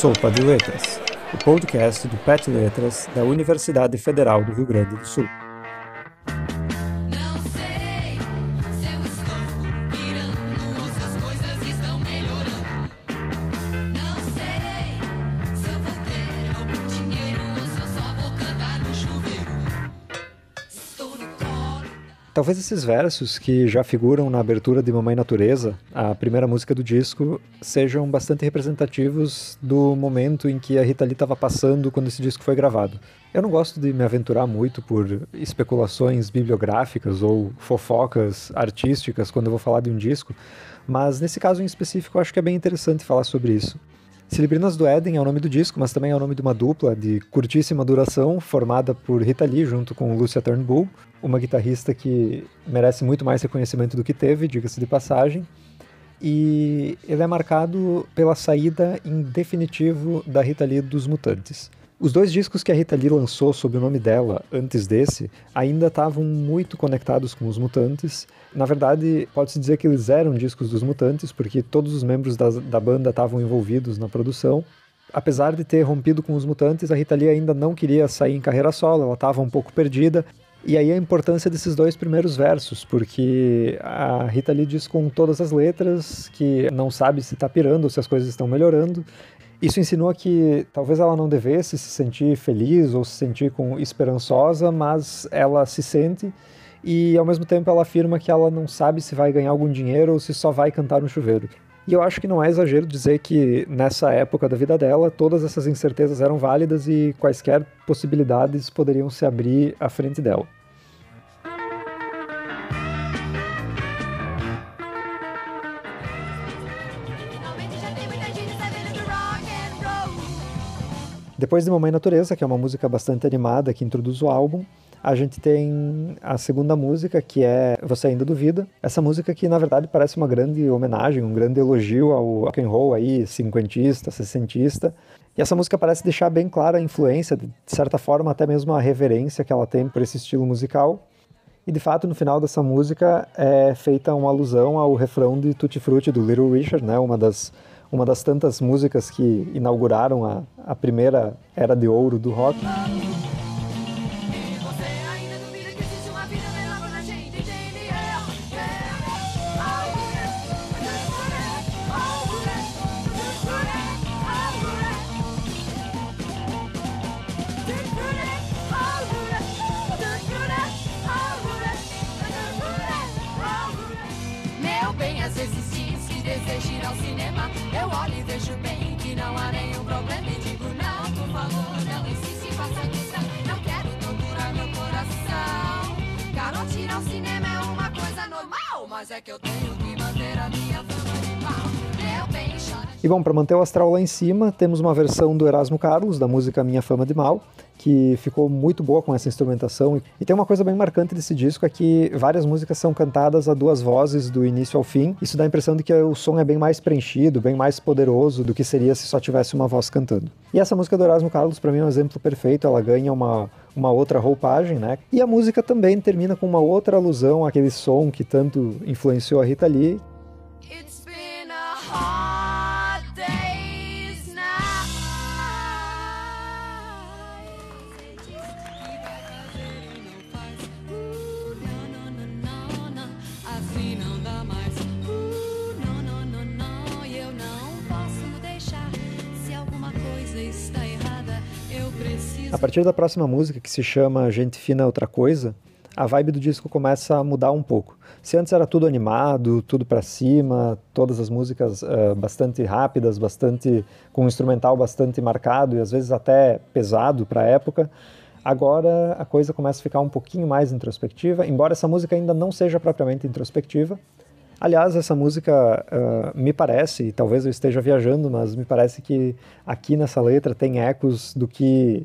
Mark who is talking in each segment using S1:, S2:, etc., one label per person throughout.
S1: Sopa de Letras, o podcast do PET Letras da Universidade Federal do Rio Grande do Sul. Talvez esses versos que já figuram na abertura de Mamãe Natureza, a primeira música do disco, sejam bastante representativos do momento em que a Rita Lee estava passando quando esse disco foi gravado. Eu não gosto de me aventurar muito por especulações bibliográficas ou fofocas artísticas quando eu vou falar de um disco, mas nesse caso em específico eu acho que é bem interessante falar sobre isso. Celebrinas do Éden é o nome do disco, mas também é o nome de uma dupla de curtíssima duração, formada por Rita Lee junto com Lucia Turnbull, uma guitarrista que merece muito mais reconhecimento do que teve, diga-se de passagem. E ele é marcado pela saída em definitivo da Rita Lee dos Mutantes. Os dois discos que a Rita Lee lançou sob o nome dela antes desse ainda estavam muito conectados com os Mutantes. Na verdade, pode-se dizer que eles eram discos dos Mutantes, porque todos os membros da, da banda estavam envolvidos na produção. Apesar de ter rompido com os Mutantes, a Rita Lee ainda não queria sair em carreira solo, ela estava um pouco perdida. E aí a importância desses dois primeiros versos, porque a Rita Lee diz com todas as letras que não sabe se está pirando ou se as coisas estão melhorando, isso insinua que talvez ela não devesse se sentir feliz ou se sentir com esperançosa, mas ela se sente e ao mesmo tempo ela afirma que ela não sabe se vai ganhar algum dinheiro ou se só vai cantar no chuveiro. E eu acho que não é exagero dizer que nessa época da vida dela, todas essas incertezas eram válidas e quaisquer possibilidades poderiam se abrir à frente dela. Depois de Mamãe Natureza, que é uma música bastante animada que introduz o álbum, a gente tem a segunda música, que é Você Ainda Duvida. Essa música que, na verdade, parece uma grande homenagem, um grande elogio ao rock and roll aí, cinquentista, sessentista. E essa música parece deixar bem clara a influência, de certa forma até mesmo a reverência que ela tem por esse estilo musical. E de fato, no final dessa música é feita uma alusão ao refrão de Tutti Frutti do Little Richard, né? Uma das uma das tantas músicas que inauguraram a, a primeira era de ouro do rock. Mas é que eu tenho E bom, para manter o astral lá em cima, temos uma versão do Erasmo Carlos, da música Minha Fama de Mal, que ficou muito boa com essa instrumentação. E tem uma coisa bem marcante desse disco, é que várias músicas são cantadas a duas vozes, do início ao fim. Isso dá a impressão de que o som é bem mais preenchido, bem mais poderoso do que seria se só tivesse uma voz cantando. E essa música do Erasmo Carlos, para mim, é um exemplo perfeito. Ela ganha uma, uma outra roupagem, né? E a música também termina com uma outra alusão àquele som que tanto influenciou a Rita Lee. A partir da próxima música, que se chama Gente Fina é Outra Coisa, a vibe do disco começa a mudar um pouco. Se antes era tudo animado, tudo para cima, todas as músicas uh, bastante rápidas, bastante com um instrumental bastante marcado e às vezes até pesado para a época, agora a coisa começa a ficar um pouquinho mais introspectiva, embora essa música ainda não seja propriamente introspectiva. Aliás, essa música uh, me parece, talvez eu esteja viajando, mas me parece que aqui nessa letra tem ecos do que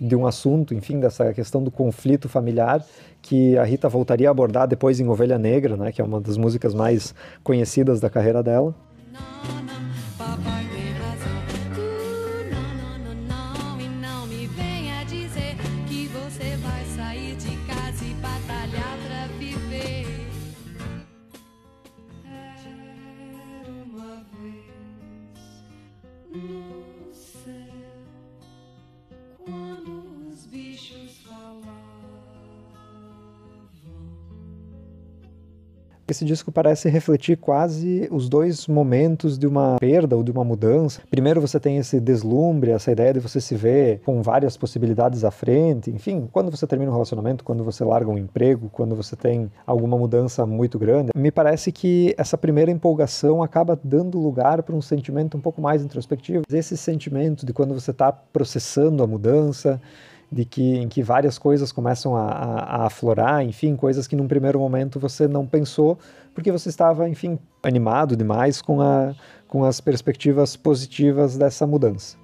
S1: de um assunto, enfim, dessa questão do conflito familiar que a Rita voltaria a abordar depois em Ovelha Negra, né, que é uma das músicas mais conhecidas da carreira dela. Esse disco parece refletir quase os dois momentos de uma perda ou de uma mudança. Primeiro você tem esse deslumbre, essa ideia de você se ver com várias possibilidades à frente. Enfim, quando você termina um relacionamento, quando você larga um emprego, quando você tem alguma mudança muito grande, me parece que essa primeira empolgação acaba dando lugar para um sentimento um pouco mais introspectivo. Esse sentimento de quando você está processando a mudança, de que em que várias coisas começam a, a, a, aflorar, enfim, coisas que num primeiro momento você não pensou, porque você estava, enfim, animado demais com, a, com as perspectivas positivas dessa mudança.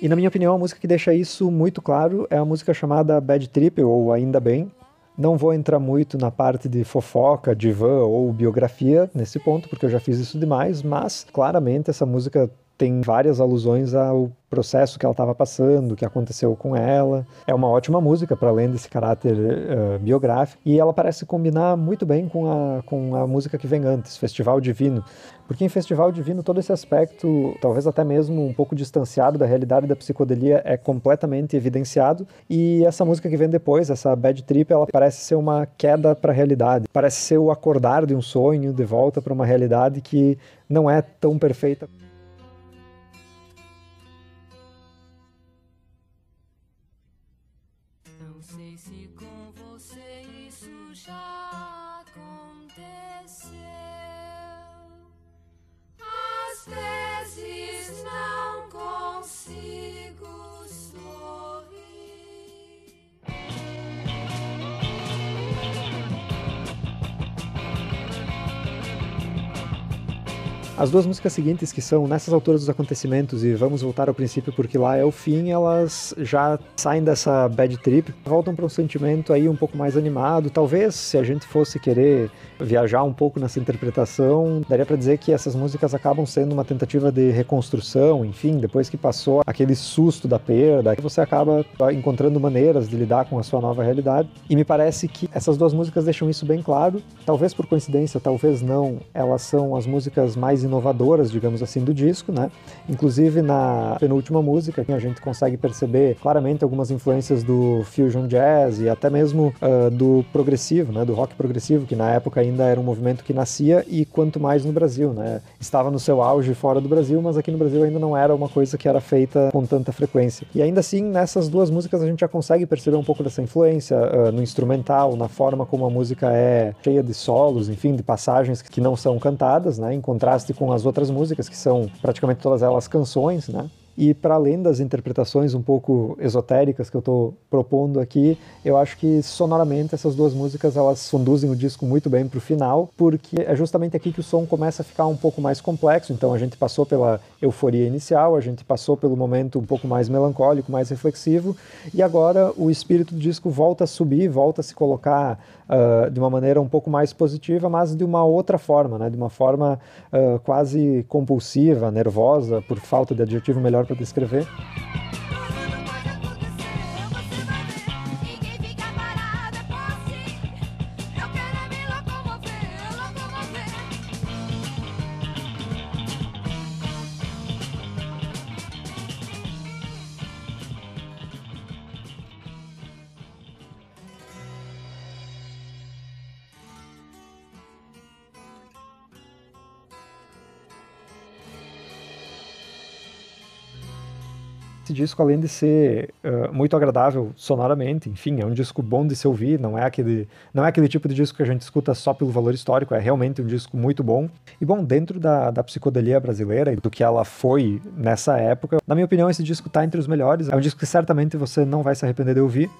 S1: E na minha opinião, a música que deixa isso muito claro é a música chamada Bad Trip, ou Ainda Bem. Não vou entrar muito na parte de fofoca, divã ou biografia nesse ponto, porque eu já fiz isso demais, mas claramente essa música tem várias alusões ao processo que ela estava passando, o que aconteceu com ela. É uma ótima música, para além desse caráter uh, biográfico, e ela parece combinar muito bem com a, com a música que vem antes, Festival Divino. Porque em Festival Divino todo esse aspecto, talvez até mesmo um pouco distanciado da realidade da psicodelia, é completamente evidenciado, e essa música que vem depois, essa Bad Trip, ela parece ser uma queda para a realidade, parece ser o acordar de um sonho de volta para uma realidade que não é tão perfeita. As duas músicas seguintes, que são Nessas Alturas dos Acontecimentos e Vamos Voltar ao Princípio porque lá é o fim, elas já saem dessa bad trip, voltam para um sentimento aí um pouco mais animado. Talvez, se a gente fosse querer viajar um pouco nessa interpretação, daria para dizer que essas músicas acabam sendo uma tentativa de reconstrução, enfim, depois que passou aquele susto da perda, você acaba encontrando maneiras de lidar com a sua nova realidade. E me parece que essas duas músicas deixam isso bem claro. Talvez por coincidência, talvez não, elas são as músicas mais inovadoras, digamos assim, do disco, né? Inclusive na penúltima música, a gente consegue perceber claramente algumas influências do fusion jazz e até mesmo uh, do progressivo, né? Do rock progressivo, que na época ainda era um movimento que nascia e quanto mais no Brasil, né? Estava no seu auge fora do Brasil, mas aqui no Brasil ainda não era uma coisa que era feita com tanta frequência. E ainda assim, nessas duas músicas a gente já consegue perceber um pouco dessa influência uh, no instrumental, na forma como a música é cheia de solos, enfim, de passagens que não são cantadas, né? Em contraste com as outras músicas, que são praticamente todas elas canções, né? E para além das interpretações um pouco esotéricas que eu estou propondo aqui, eu acho que sonoramente essas duas músicas elas conduzem o disco muito bem para o final, porque é justamente aqui que o som começa a ficar um pouco mais complexo. Então a gente passou pela euforia inicial, a gente passou pelo momento um pouco mais melancólico, mais reflexivo, e agora o espírito do disco volta a subir, volta a se colocar uh, de uma maneira um pouco mais positiva, mas de uma outra forma, né? de uma forma uh, quase compulsiva, nervosa, por falta de adjetivo melhor para descrever. Esse disco, além de ser uh, muito agradável sonoramente, enfim, é um disco bom de se ouvir, não é, aquele, não é aquele tipo de disco que a gente escuta só pelo valor histórico, é realmente um disco muito bom. E bom, dentro da, da psicodelia brasileira e do que ela foi nessa época, na minha opinião, esse disco está entre os melhores. É um disco que certamente você não vai se arrepender de ouvir.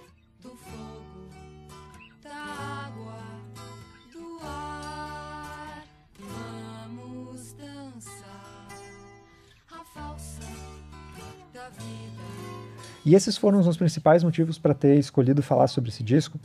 S1: E esses foram os principais motivos para ter escolhido falar sobre esse disco.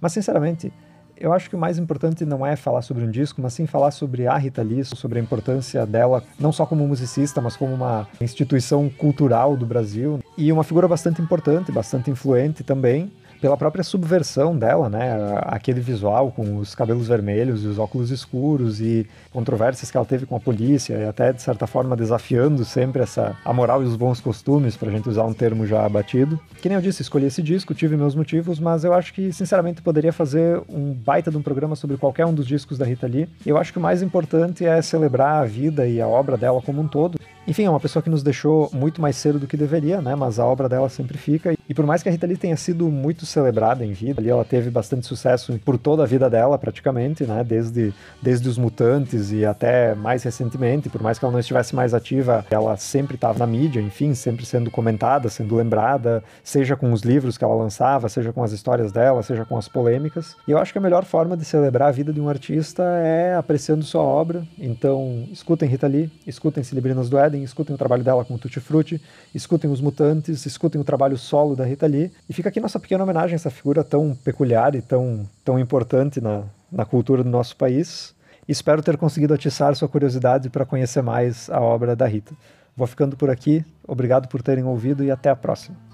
S1: Mas, sinceramente, Eu acho que o mais importante não é falar sobre um disco, mas sim falar sobre a Rita Lee, sobre a importância dela, não só como musicista, mas como uma instituição cultural do Brasil e uma figura bastante importante, bastante influente também pela própria subversão dela, né? Aquele visual com os cabelos vermelhos e os óculos escuros e controvérsias que ela teve com a polícia e até de certa forma desafiando sempre essa a moral e os bons costumes, para a gente usar um termo já abatido. Que nem eu disse, escolhi esse disco, tive meus motivos, mas eu acho que sinceramente poderia fazer um baita de um programa sobre qualquer um dos discos da Rita Lee. Eu acho que o mais importante é celebrar a vida e a obra dela como um todo. Enfim, é uma pessoa que nos deixou muito mais cedo do que deveria, né? Mas a obra dela sempre fica. E por mais que a Rita Lee tenha sido muito celebrada em vida, ali ela teve bastante sucesso por toda a vida dela, praticamente, né? Desde, desde os Mutantes e até mais recentemente, por mais que ela não estivesse mais ativa, ela sempre estava na mídia, enfim, sempre sendo comentada, sendo lembrada, seja com os livros que ela lançava, seja com as histórias dela, seja com as polêmicas. E eu acho que a melhor forma de celebrar a vida de um artista é apreciando sua obra. Então, escutem Rita Lee, escutem Celebrinas do Éden, escutem o trabalho dela com Tutti Frutti, escutem os Mutantes, escutem o trabalho solo da Rita Lee. E fica aqui nossa pequena homenagem a essa figura tão peculiar e tão, tão importante na, na cultura do nosso país. Espero ter conseguido atiçar sua curiosidade para conhecer mais a obra da Rita. Vou ficando por aqui, obrigado por terem ouvido e até a próxima.